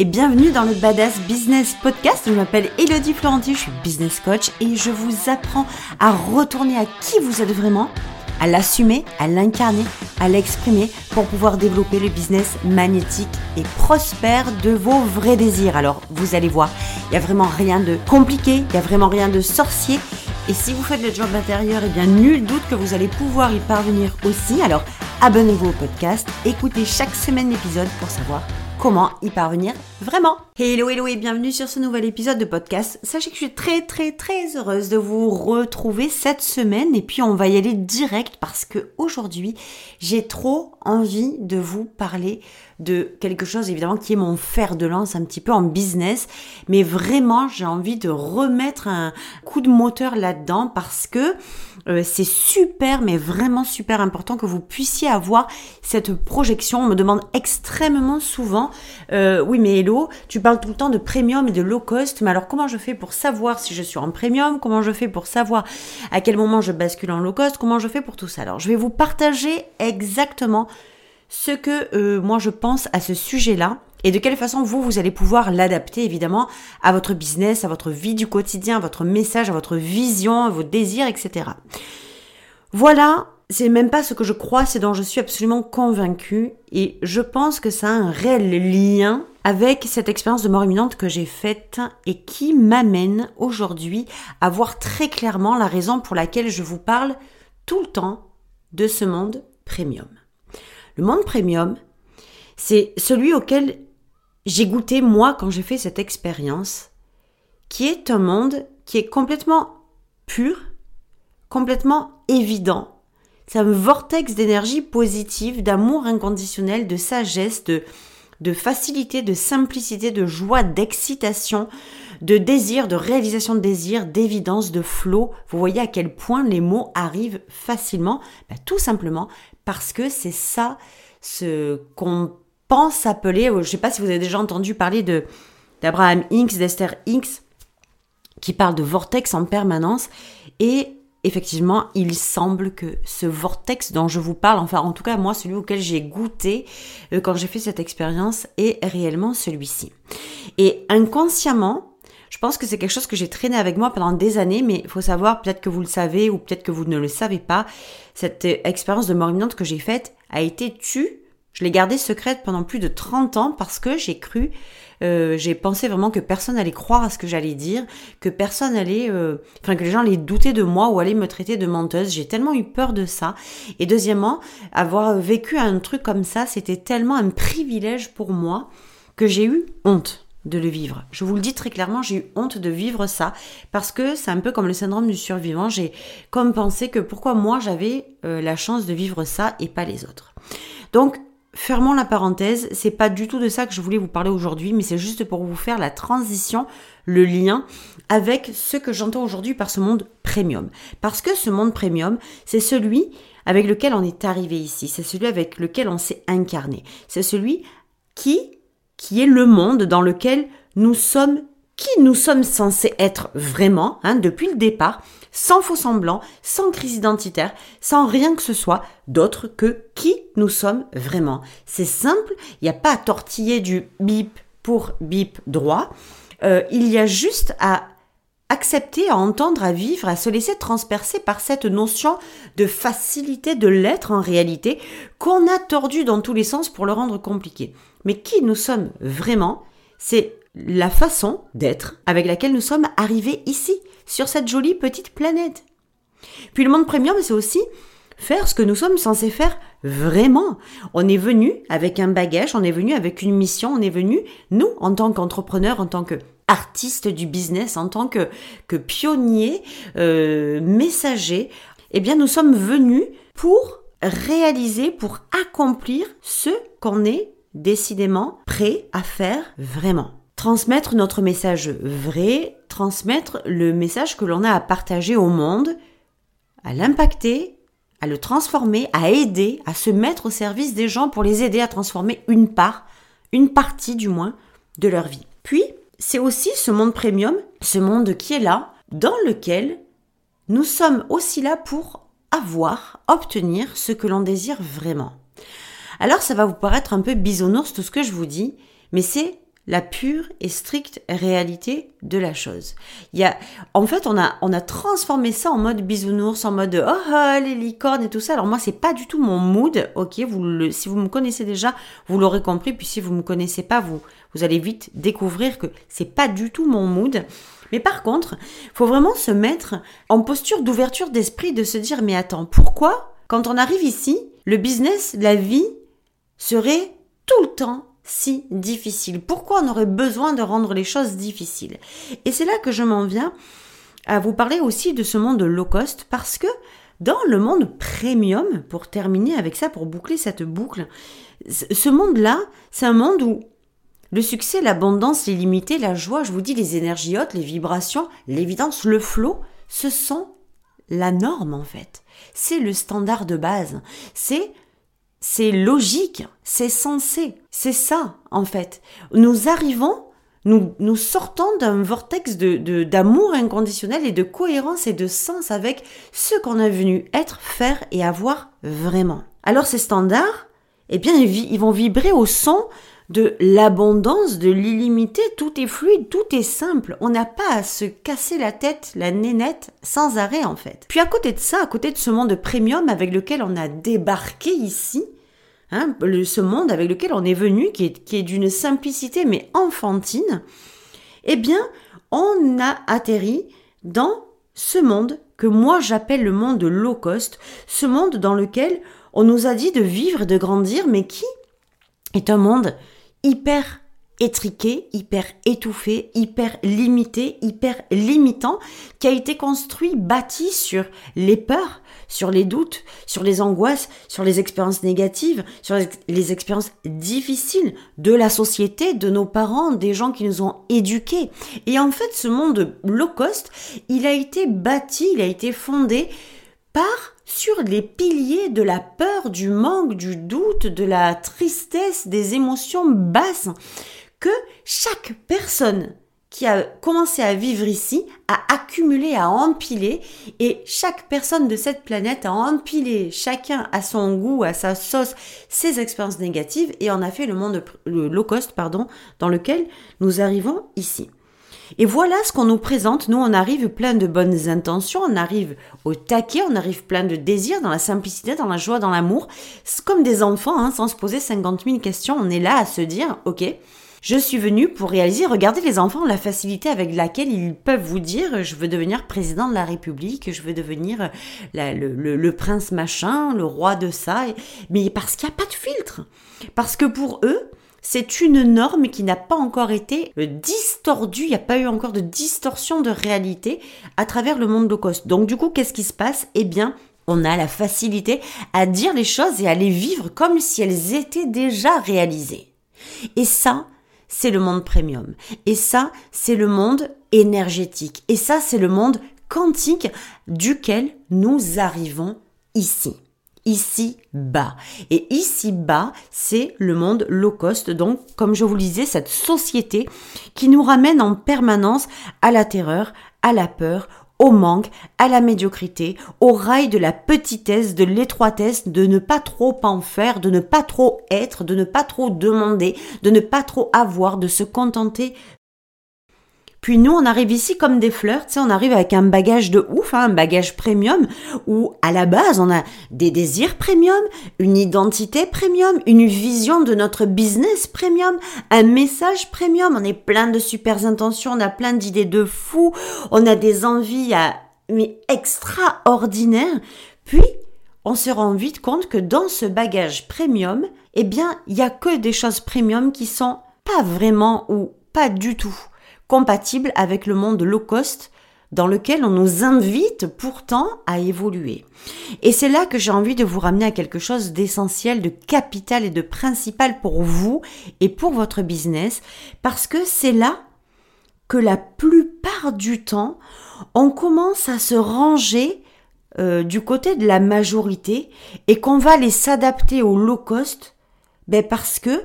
et bienvenue dans le Badass Business Podcast. Je m'appelle Elodie Florenti, je suis business coach et je vous apprends à retourner à qui vous êtes vraiment, à l'assumer, à l'incarner, à l'exprimer pour pouvoir développer le business magnétique et prospère de vos vrais désirs. Alors, vous allez voir, il n'y a vraiment rien de compliqué, il n'y a vraiment rien de sorcier. Et si vous faites le job intérieur, eh bien, nul doute que vous allez pouvoir y parvenir aussi. Alors, abonnez-vous au podcast, écoutez chaque semaine l'épisode pour savoir comment y parvenir vraiment. Hello, hello et bienvenue sur ce nouvel épisode de podcast. Sachez que je suis très, très, très heureuse de vous retrouver cette semaine et puis on va y aller direct parce que aujourd'hui, j'ai trop envie de vous parler de quelque chose évidemment qui est mon fer de lance un petit peu en business, mais vraiment j'ai envie de remettre un coup de moteur là-dedans parce que euh, c'est super, mais vraiment super important que vous puissiez avoir cette projection. On me demande extrêmement souvent, euh, oui mais hello, tu parles tout le temps de premium et de low cost, mais alors comment je fais pour savoir si je suis en premium? Comment je fais pour savoir à quel moment je bascule en low cost? Comment je fais pour tout ça? Alors je vais vous partager exactement ce que euh, moi je pense à ce sujet-là et de quelle façon vous, vous allez pouvoir l'adapter évidemment à votre business, à votre vie du quotidien, à votre message, à votre vision, à vos désirs, etc. Voilà, c'est même pas ce que je crois, c'est dont je suis absolument convaincue et je pense que ça a un réel lien avec cette expérience de mort imminente que j'ai faite et qui m'amène aujourd'hui à voir très clairement la raison pour laquelle je vous parle tout le temps de ce monde premium. Le monde premium, c'est celui auquel j'ai goûté moi quand j'ai fait cette expérience, qui est un monde qui est complètement pur, complètement évident. C'est un vortex d'énergie positive, d'amour inconditionnel, de sagesse, de, de facilité, de simplicité, de joie, d'excitation, de désir, de réalisation de désir, d'évidence, de flot. Vous voyez à quel point les mots arrivent facilement ben, Tout simplement parce que c'est ça ce qu'on pense appeler, je ne sais pas si vous avez déjà entendu parler de d'Abraham Hinks, d'Esther Hinks, qui parle de vortex en permanence. Et effectivement, il semble que ce vortex dont je vous parle, enfin en tout cas moi, celui auquel j'ai goûté euh, quand j'ai fait cette expérience, est réellement celui-ci. Et inconsciemment, je pense que c'est quelque chose que j'ai traîné avec moi pendant des années, mais il faut savoir, peut-être que vous le savez ou peut-être que vous ne le savez pas, cette euh, expérience de mort imminente que j'ai faite a été tue je l'ai gardée secrète pendant plus de 30 ans parce que j'ai cru, euh, j'ai pensé vraiment que personne allait croire à ce que j'allais dire, que personne allait, euh, enfin que les gens allaient douter de moi ou allaient me traiter de menteuse. J'ai tellement eu peur de ça. Et deuxièmement, avoir vécu un truc comme ça, c'était tellement un privilège pour moi que j'ai eu honte de le vivre. Je vous le dis très clairement, j'ai eu honte de vivre ça parce que c'est un peu comme le syndrome du survivant. J'ai comme pensé que pourquoi moi j'avais euh, la chance de vivre ça et pas les autres. Donc fermons la parenthèse, c'est pas du tout de ça que je voulais vous parler aujourd'hui, mais c'est juste pour vous faire la transition, le lien avec ce que j'entends aujourd'hui par ce monde premium. Parce que ce monde premium, c'est celui avec lequel on est arrivé ici, c'est celui avec lequel on s'est incarné, c'est celui qui qui est le monde dans lequel nous sommes qui nous sommes censés être vraiment hein, depuis le départ, sans faux semblant, sans crise identitaire, sans rien que ce soit d'autre que qui nous sommes vraiment. C'est simple, il n'y a pas à tortiller du bip pour bip droit, euh, il y a juste à accepter, à entendre, à vivre, à se laisser transpercer par cette notion de facilité de l'être en réalité qu'on a tordu dans tous les sens pour le rendre compliqué. Mais qui nous sommes vraiment, c'est la façon d'être avec laquelle nous sommes arrivés ici, sur cette jolie petite planète. Puis le monde premium, c'est aussi faire ce que nous sommes censés faire vraiment. On est venu avec un bagage, on est venu avec une mission, on est venu, nous, en tant qu'entrepreneurs, en tant que artistes du business, en tant que, que pionniers, euh, messagers, eh bien, nous sommes venus pour réaliser, pour accomplir ce qu'on est décidément prêt à faire vraiment transmettre notre message vrai, transmettre le message que l'on a à partager au monde, à l'impacter, à le transformer, à aider, à se mettre au service des gens pour les aider à transformer une part, une partie du moins, de leur vie. Puis, c'est aussi ce monde premium, ce monde qui est là, dans lequel nous sommes aussi là pour avoir, obtenir ce que l'on désire vraiment. Alors ça va vous paraître un peu bisounours tout ce que je vous dis, mais c'est la pure et stricte réalité de la chose. Il y a, en fait, on a, on a transformé ça en mode bisounours, en mode oh, oh les licornes et tout ça. Alors moi, c'est pas du tout mon mood. Ok, vous le, si vous me connaissez déjà, vous l'aurez compris. Puis si vous me connaissez pas, vous, vous allez vite découvrir que c'est pas du tout mon mood. Mais par contre, faut vraiment se mettre en posture d'ouverture d'esprit, de se dire mais attends, pourquoi quand on arrive ici, le business, la vie serait tout le temps si difficile Pourquoi on aurait besoin de rendre les choses difficiles? Et c'est là que je m'en viens à vous parler aussi de ce monde low cost parce que dans le monde premium, pour terminer avec ça, pour boucler cette boucle, ce monde-là, c'est un monde où le succès, l'abondance, l'illimité, la joie, je vous dis, les énergies hautes, les vibrations, l'évidence, le flot, ce sont la norme en fait. C'est le standard de base. C'est c'est logique, c'est sensé, c'est ça en fait. Nous arrivons, nous, nous sortons d'un vortex de, d'amour inconditionnel et de cohérence et de sens avec ce qu'on a venu être, faire et avoir vraiment. Alors ces standards, eh bien ils vont vibrer au son de l'abondance, de l'illimité, tout est fluide, tout est simple. On n'a pas à se casser la tête, la nénette, sans arrêt en fait. Puis à côté de ça, à côté de ce monde premium avec lequel on a débarqué ici, hein, ce monde avec lequel on est venu, qui est, d'une simplicité mais enfantine, eh bien, on a atterri dans ce monde que moi j'appelle le monde low cost, ce monde dans lequel on nous a dit de vivre, de grandir, mais qui est un monde hyper étriqué, hyper étouffé, hyper limité, hyper limitant, qui a été construit, bâti sur les peurs, sur les doutes, sur les angoisses, sur les expériences négatives, sur les expériences difficiles de la société, de nos parents, des gens qui nous ont éduqués. Et en fait, ce monde low cost, il a été bâti, il a été fondé par sur les piliers de la peur, du manque, du doute, de la tristesse, des émotions basses que chaque personne qui a commencé à vivre ici a accumulé, a empilé, et chaque personne de cette planète a empilé, chacun à son goût, à sa sauce, ses expériences négatives, et en a fait le monde le low cost, pardon, dans lequel nous arrivons ici. Et voilà ce qu'on nous présente. Nous, on arrive plein de bonnes intentions, on arrive au taquet, on arrive plein de désirs, dans la simplicité, dans la joie, dans l'amour. C'est comme des enfants, hein, sans se poser 50 000 questions. On est là à se dire, ok, je suis venu pour réaliser, regardez les enfants, la facilité avec laquelle ils peuvent vous dire je veux devenir président de la République, je veux devenir le, le, prince machin, le roi de ça, mais parce qu'il n'y a pas de filtre. Parce que pour eux, c'est une norme qui n'a pas encore été distordue, il n'y a pas eu encore de distorsion de réalité à travers le monde low cost. Donc du coup, qu'est-ce qui se passe? Eh bien, on a la facilité à dire les choses et à les vivre comme si elles étaient déjà réalisées. Et ça, c'est le monde premium. Et ça, c'est le monde énergétique. Et ça, c'est le monde quantique duquel nous arrivons ici ici bas. Et ici bas, c'est le monde low cost, donc comme je vous le disais, cette société qui nous ramène en permanence à la terreur, à la peur, au manque, à la médiocrité, au rail de la petitesse, de l'étroitesse, de ne pas trop en faire, de ne pas trop être, de ne pas trop demander, de ne pas trop avoir, de se contenter puis nous, on arrive ici comme des fleurs, tu sais, on arrive avec un bagage de ouf, hein, un bagage premium, où à la base, on a des désirs premium, une identité premium, une vision de notre business premium, un message premium, on est plein de super intentions, on a plein d'idées de fou, on a des envies à, mais extraordinaires. Puis, on se rend vite compte que dans ce bagage premium, eh bien, il y a que des choses premium qui sont pas vraiment ou pas du tout compatible avec le monde low cost dans lequel on nous invite pourtant à évoluer. Et c'est là que j'ai envie de vous ramener à quelque chose d'essentiel, de capital et de principal pour vous et pour votre business, parce que c'est là que la plupart du temps, on commence à se ranger euh, du côté de la majorité et qu'on va les s'adapter au low cost, ben parce que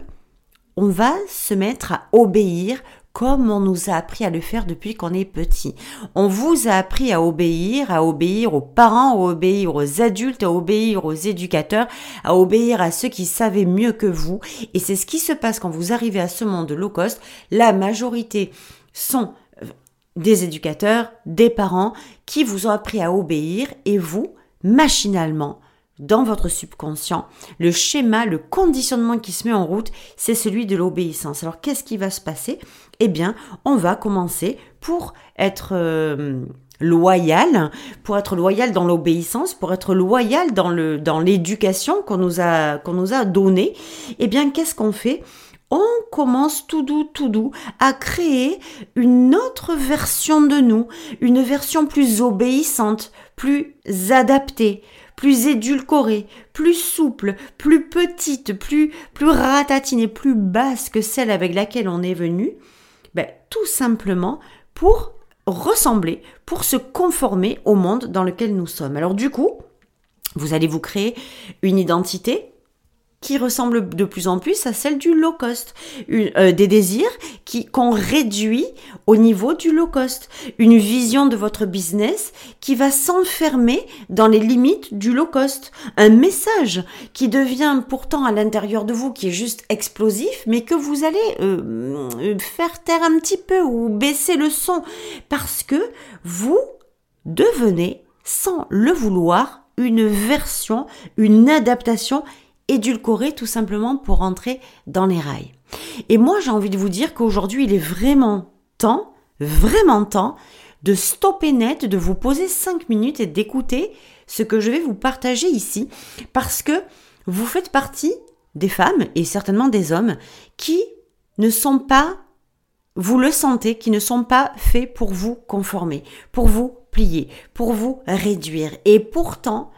on va se mettre à obéir comme on nous a appris à le faire depuis qu'on est petit. On vous a appris à obéir, à obéir aux parents, à obéir aux adultes, à obéir aux éducateurs, à obéir à ceux qui savaient mieux que vous. Et c'est ce qui se passe quand vous arrivez à ce monde low cost. La majorité sont euh, des éducateurs, des parents qui vous ont appris à obéir et vous, machinalement, dans votre subconscient, le schéma, le conditionnement qui se met en route, c'est celui de l'obéissance. Alors qu'est-ce qui va se passer? Eh bien, on va commencer pour être euh, loyal, pour être loyal dans l'obéissance, pour être loyal dans le dans l'éducation qu'on nous a qu'on nous a donnée. Eh bien, qu'est-ce qu'on fait? On commence tout doux, tout doux à créer une autre version de nous, une version plus obéissante, plus adaptée, plus édulcorée, plus souple, plus petite, plus, ratatinée, plus basse que celle avec laquelle on est venu, ben, tout simplement pour ressembler, pour se conformer au monde dans lequel nous sommes. Alors du coup, vous allez vous créer une identité qui ressemble de plus en plus à celle du low cost, euh, des désirs qui qu'on réduit au niveau du low cost, une vision de votre business qui va s'enfermer dans les limites du low cost, un message qui devient pourtant à l'intérieur de vous qui est juste explosif, mais que vous allez euh, euh, faire taire un petit peu ou baisser le son. Parce que vous devenez sans le vouloir une version, une adaptation édulcorer tout simplement pour rentrer dans les rails. Et moi, j'ai envie de vous dire qu'aujourd'hui, il est vraiment temps, vraiment temps, de stopper net, de vous poser 5 minutes et d'écouter ce que je vais vous partager ici, parce que vous faites partie des femmes et certainement des hommes qui ne sont pas, vous le sentez, qui ne sont pas faits pour vous conformer, pour vous plier, pour vous réduire. Et pourtant,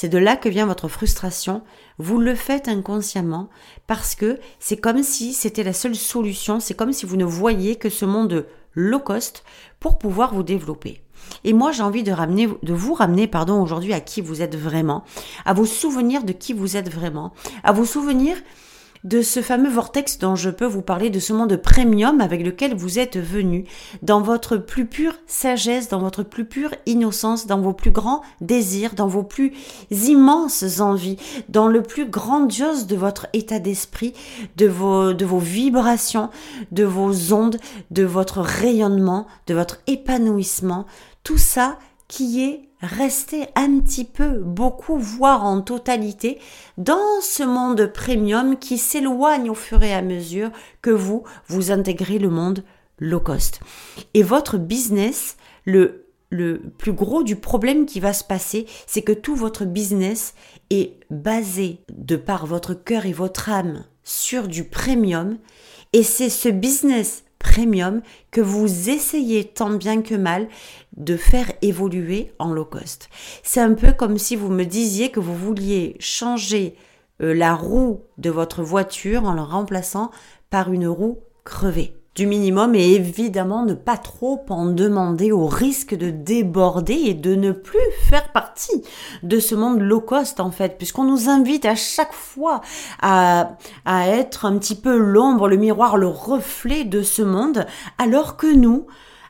c'est de là que vient votre frustration. Vous le faites inconsciemment parce que c'est comme si c'était la seule solution, c'est comme si vous ne voyiez que ce monde low cost pour pouvoir vous développer. Et moi, j'ai envie de de vous ramener, pardon, aujourd'hui à qui vous êtes vraiment, à vos souvenirs de qui vous êtes vraiment, à vos souvenirs de ce fameux vortex dont je peux vous parler, de ce monde premium avec lequel vous êtes venu, dans votre plus pure sagesse, dans votre plus pure innocence, dans vos plus grands désirs, dans vos plus immenses envies, dans le plus grandiose de votre état d'esprit, de vos, de vos vibrations, de vos ondes, de votre rayonnement, de votre épanouissement, tout ça qui est rester un petit peu, beaucoup, voire en totalité, dans ce monde premium qui s'éloigne au fur et à mesure que vous, vous intégrez le monde low cost. Et votre business, le, le plus gros du problème qui va se passer, c'est que tout votre business est basé de par votre cœur et votre âme sur du premium. Et c'est ce business premium que vous essayez tant bien que mal de faire évoluer en low cost. C'est un peu comme si vous me disiez que vous vouliez changer euh, la roue de votre voiture en la remplaçant par une roue crevée du minimum et évidemment ne pas trop en demander au risque de déborder et de ne plus faire partie de ce monde low cost en fait. Puisqu'on nous invite à chaque fois à, être un petit peu l'ombre, le miroir, le reflet de ce monde alors que nous,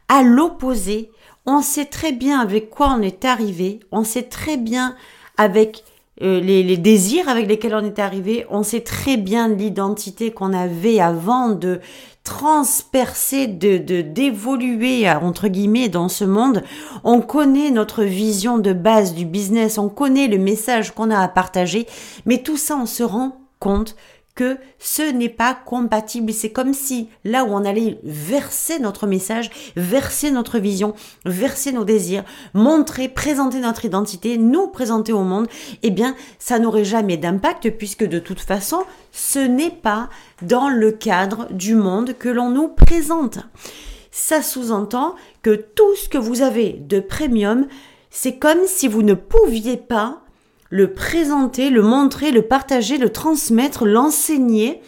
à l'opposé, on sait très bien avec quoi on est arrivé, on sait très bien avec euh, les, désirs avec lesquels on est arrivé, on sait très bien l'identité qu'on avait avant de transpercer, de d'évoluer entre guillemets dans ce monde. On connaît notre vision de base du business, on connaît le message qu'on a à partager, mais tout ça on se rend compte que ce n'est pas compatible. C'est comme si là où on allait verser notre message, verser notre vision, verser nos désirs, montrer, présenter notre identité, nous présenter au monde, eh bien, ça n'aurait jamais d'impact puisque de toute façon, ce n'est pas dans le cadre du monde que l'on nous présente. Ça sous-entend que tout ce que vous avez de premium, c'est comme si vous ne pouviez pas le présenter, le montrer, le partager, le transmettre, l'enseigner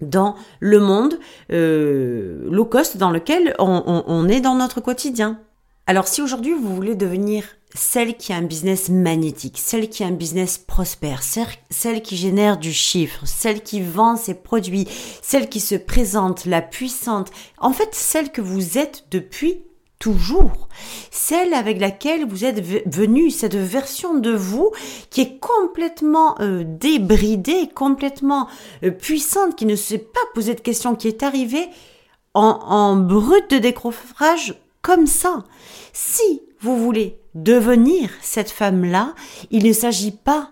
dans le monde euh, low cost dans lequel on, on est dans notre quotidien. Alors si aujourd'hui vous voulez devenir celle qui a un business magnétique, celle qui a un business prospère, celle qui génère du chiffre, celle qui vend ses produits, celle qui se présente, la puissante, en fait celle que vous êtes depuis toujours, celle avec laquelle vous êtes venu, cette version de vous qui est complètement euh, débridée, complètement euh, puissante, qui ne sait pas poser de questions, qui est arrivée en, en brut de décrochage comme ça. Si vous voulez devenir cette femme-là, il ne s'agit pas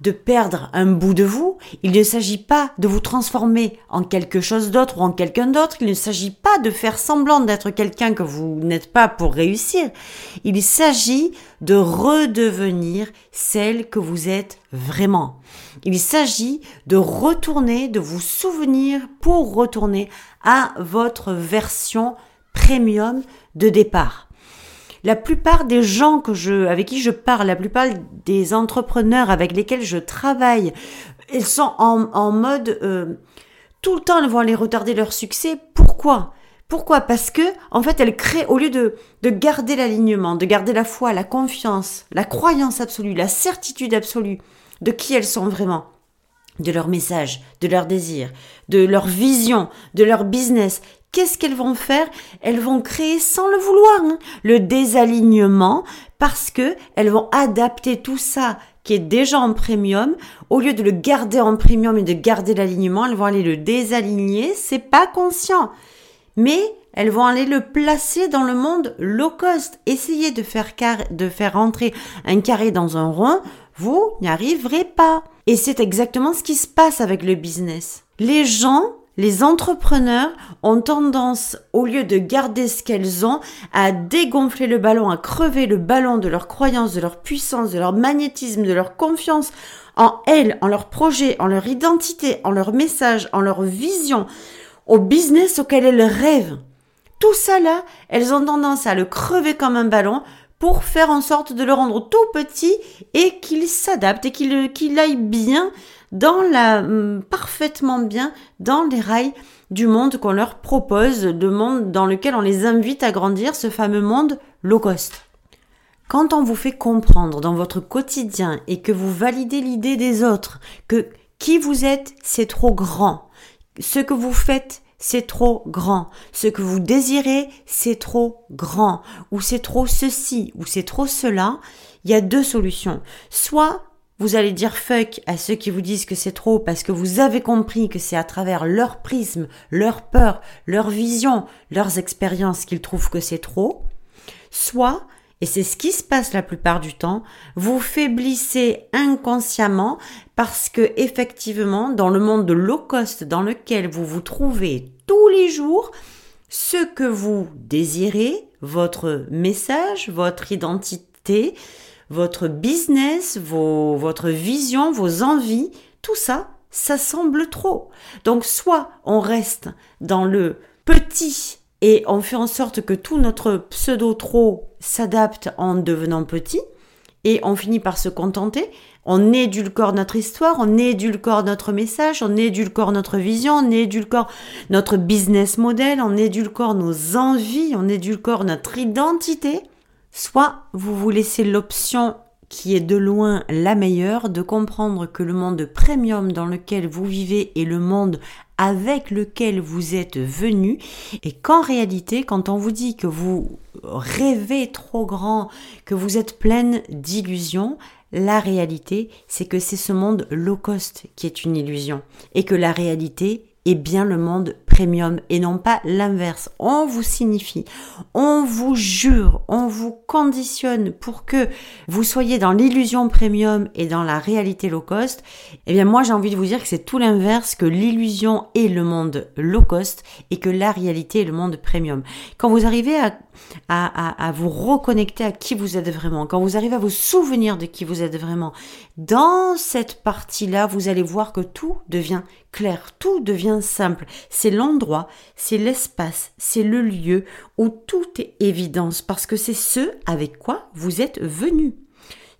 de perdre un bout de vous, il ne s'agit pas de vous transformer en quelque chose d'autre ou en quelqu'un d'autre, il ne s'agit pas de faire semblant d'être quelqu'un que vous n'êtes pas pour réussir, il s'agit de redevenir celle que vous êtes vraiment. Il s'agit de retourner, de vous souvenir pour retourner à votre version premium de départ la plupart des gens que je, avec qui je parle, la plupart des entrepreneurs avec lesquels je travaille, ils sont en, mode euh, tout le temps, elles vont aller retarder leur succès. Pourquoi? Pourquoi? Parce que en fait, elles créent au lieu de de garder l'alignement, de garder la foi, la confiance, la croyance absolue, la certitude absolue de qui elles sont vraiment de leur message, de leur désir, de leur vision, de leur business qu'est-ce qu'elles vont faire? Elles vont créer sans le vouloir hein, le désalignement parce que elles vont adapter tout ça qui est déjà en premium, au lieu de le garder en premium et de garder l'alignement, elles vont aller le désaligner, c'est pas conscient. Mais elles vont aller le placer dans le monde low cost. Essayez de faire, de faire rentrer un carré dans un rond, vous n'y arriverez pas. Et c'est exactement ce qui se passe avec le business. Les gens les entrepreneurs ont tendance, au lieu de garder ce qu'elles ont, à dégonfler le ballon, à crever le ballon de leur croyance, de leur puissance, de leur magnétisme, de leur confiance en elles, en leur projet, en leur identité, en leur message, en leur vision, au business auquel elles rêvent. Tout ça là, elles ont tendance à le crever comme un ballon pour faire en sorte de le rendre tout petit et qu'il s'adapte et qu'il aille bien dans la hum, parfaitement bien dans les rails du monde qu'on leur propose, le monde dans lequel on les invite à grandir, ce fameux monde low cost. Quand on vous fait comprendre dans votre quotidien et que vous validez l'idée des autres que qui vous êtes, c'est trop grand. Ce que vous faites, c'est trop grand. Ce que vous désirez, c'est trop grand. Ou c'est trop ceci, ou c'est trop cela. Il y a deux solutions. Soit vous allez dire fuck à ceux qui vous disent que c'est trop parce que vous avez compris que c'est à travers leur prisme, leur peur, leur vision, leurs expériences qu'ils trouvent que c'est trop. Soit, et c'est ce qui se passe la plupart du temps, vous faiblissez inconsciemment parce que effectivement, dans le monde de low cost dans lequel vous vous trouvez tous les jours, ce que vous désirez, votre message, votre identité, votre business, vos, votre vision, vos envies, tout ça, ça semble trop. Donc soit on reste dans le petit et on fait en sorte que tout notre pseudo trop s'adapte en devenant petit et on finit par se contenter. On édulcore notre histoire, on édulcore notre message, on édulcore notre vision, on édulcore notre business model, on édulcore nos envies, on édulcore notre identité Soit vous vous laissez l'option qui est de loin la meilleure, de comprendre que le monde premium dans lequel vous vivez est le monde avec lequel vous êtes venu et qu'en réalité, quand on vous dit que vous rêvez trop grand, que vous êtes pleine d'illusions, la réalité, c'est que c'est ce monde low cost qui est une illusion et que la réalité est bien le monde et non pas l'inverse. On vous signifie, on vous jure, on vous conditionne pour que vous soyez dans l'illusion premium et dans la réalité low cost. Eh bien, moi, j'ai envie de vous dire que c'est tout l'inverse, que l'illusion est le monde low cost et que la réalité est le monde premium. Quand vous arrivez à vous reconnecter à qui vous êtes vraiment, quand vous arrivez à vous souvenir de qui vous êtes vraiment, dans cette partie-là, vous allez voir que tout devient clair, tout devient simple. C'est l'endroit, c'est l'espace, c'est le lieu où tout est évidence parce que c'est ce avec quoi vous êtes venu.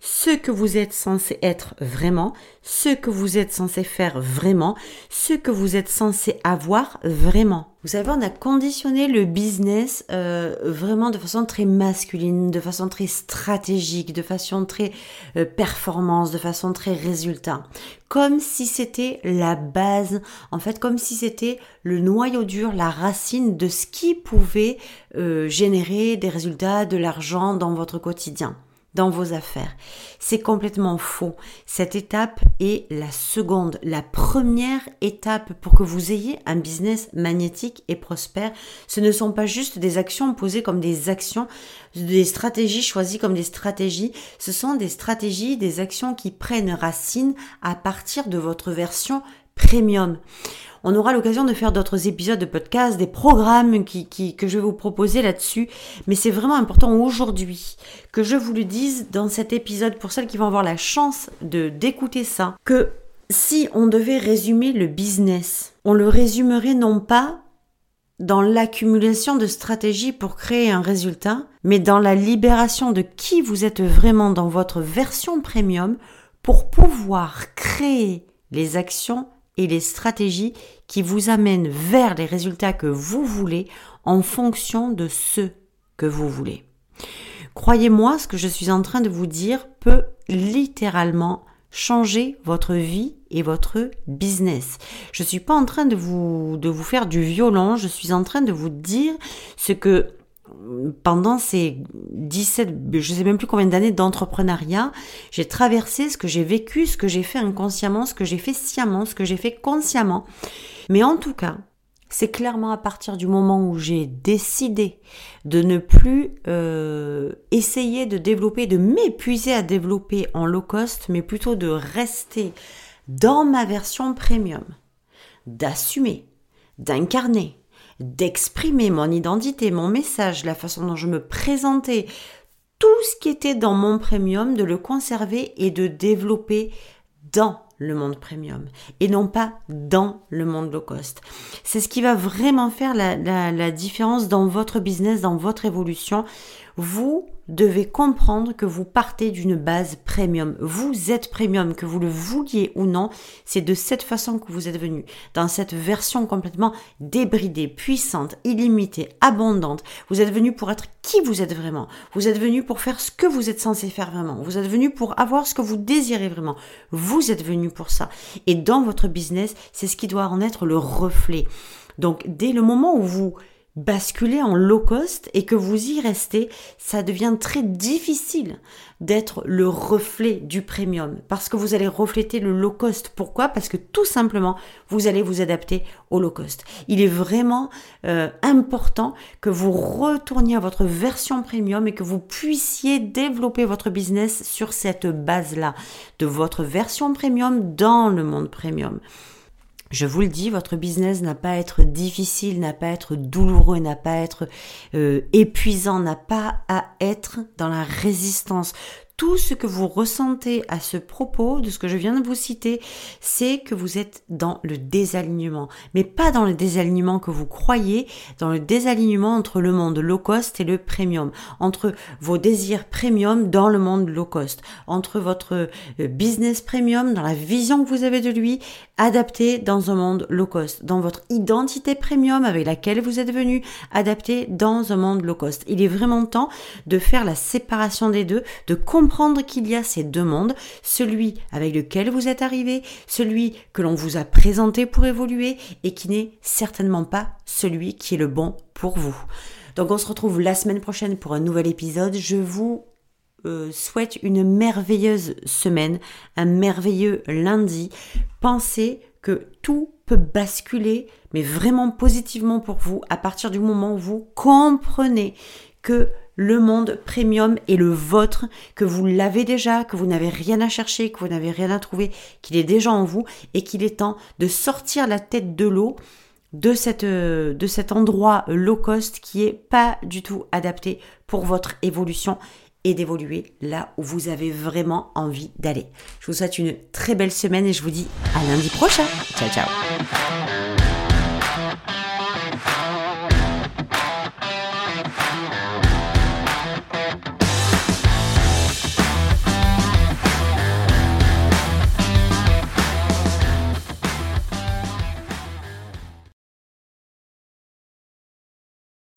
Ce que vous êtes censé être vraiment, ce que vous êtes censé faire vraiment, ce que vous êtes censé avoir vraiment. Vous savez, on a conditionné le business euh, vraiment de façon très masculine, de façon très stratégique, de façon très euh, performance, de façon très résultat. Comme si c'était la base, en fait, comme si c'était le noyau dur, la racine de ce qui pouvait euh, générer des résultats, de l'argent dans votre quotidien dans vos affaires. C'est complètement faux. Cette étape est la seconde. La première étape pour que vous ayez un business magnétique et prospère, ce ne sont pas juste des actions posées comme des actions, des stratégies choisies comme des stratégies. Ce sont des stratégies, des actions qui prennent racine à partir de votre version premium. On aura l'occasion de faire d'autres épisodes de podcast, des programmes qui, que je vais vous proposer là-dessus. Mais c'est vraiment important aujourd'hui que je vous le dise dans cet épisode pour celles qui vont avoir la chance de d'écouter ça, que si on devait résumer le business, on le résumerait non pas dans l'accumulation de stratégies pour créer un résultat, mais dans la libération de qui vous êtes vraiment dans votre version premium pour pouvoir créer les actions et les stratégies qui vous amènent vers les résultats que vous voulez en fonction de ce que vous voulez. Croyez-moi, ce que je suis en train de vous dire peut littéralement changer votre vie et votre business. Je suis pas en train de vous, de vous faire du violon, je suis en train de vous dire ce que pendant ces 17, je sais même plus combien d'années d'entrepreneuriat, j'ai traversé ce que j'ai vécu, ce que j'ai fait inconsciemment, ce que j'ai fait sciemment, ce que j'ai fait consciemment. Mais en tout cas, c'est clairement à partir du moment où j'ai décidé de ne plus euh, essayer de développer, de m'épuiser à développer en low cost, mais plutôt de rester dans ma version premium, d'assumer, d'incarner, d'exprimer mon identité, mon message, la façon dont je me présentais, tout ce qui était dans mon premium, de le conserver et de développer dans le monde premium et non pas dans le monde low cost. C'est ce qui va vraiment faire la, différence dans votre business, dans votre évolution. Vous devez comprendre que vous partez d'une base premium. Vous êtes premium, que vous le vouliez ou non, c'est de cette façon que vous êtes venu, dans cette version complètement débridée, puissante, illimitée, abondante. Vous êtes venu pour être qui vous êtes vraiment. Vous êtes venu pour faire ce que vous êtes censé faire vraiment. Vous êtes venu pour avoir ce que vous désirez vraiment. Vous êtes venu pour ça. Et dans votre business, c'est ce qui doit en être le reflet. Donc, dès le moment où vous basculer en low cost et que vous y restez, ça devient très difficile d'être le reflet du premium parce que vous allez refléter le low cost. Pourquoi? Parce que tout simplement, vous allez vous adapter au low cost. Il est vraiment euh, important que vous retourniez à votre version premium et que vous puissiez développer votre business sur cette base-là de votre version premium dans le monde premium. Je vous le dis, votre business n'a pas à être difficile, n'a pas à être douloureux, n'a pas à être euh, épuisant, n'a pas à être dans la résistance. Tout ce que vous ressentez à ce propos de ce que je viens de vous citer, c'est que vous êtes dans le désalignement. Mais pas dans le désalignement que vous croyez, dans le désalignement entre le monde low cost et le premium, entre vos désirs premium dans le monde low cost, entre votre euh, business premium, dans la vision que vous avez de lui, adapté dans un monde low cost, dans votre identité premium avec laquelle vous êtes venu, adapté dans un monde low cost. Il est vraiment temps de faire la séparation des deux, de comprendre qu'il y a ces deux mondes, celui avec lequel vous êtes arrivé, celui que l'on vous a présenté pour évoluer et qui n'est certainement pas celui qui est le bon pour vous. Donc on se retrouve la semaine prochaine pour un nouvel épisode. Je vous euh, souhaite une merveilleuse semaine, un merveilleux lundi. Pensez que tout peut basculer, mais vraiment positivement pour vous, à partir du moment où vous comprenez que le monde premium est le vôtre, que vous l'avez déjà, que vous n'avez rien à chercher, que vous n'avez rien à trouver, qu'il est déjà en vous et qu'il est temps de sortir la tête de l'eau de, euh, de cet endroit low cost qui est pas du tout adapté pour votre évolution et d'évoluer là où vous avez vraiment envie d'aller. Je vous souhaite une très belle semaine et je vous dis à lundi prochain. Ciao ciao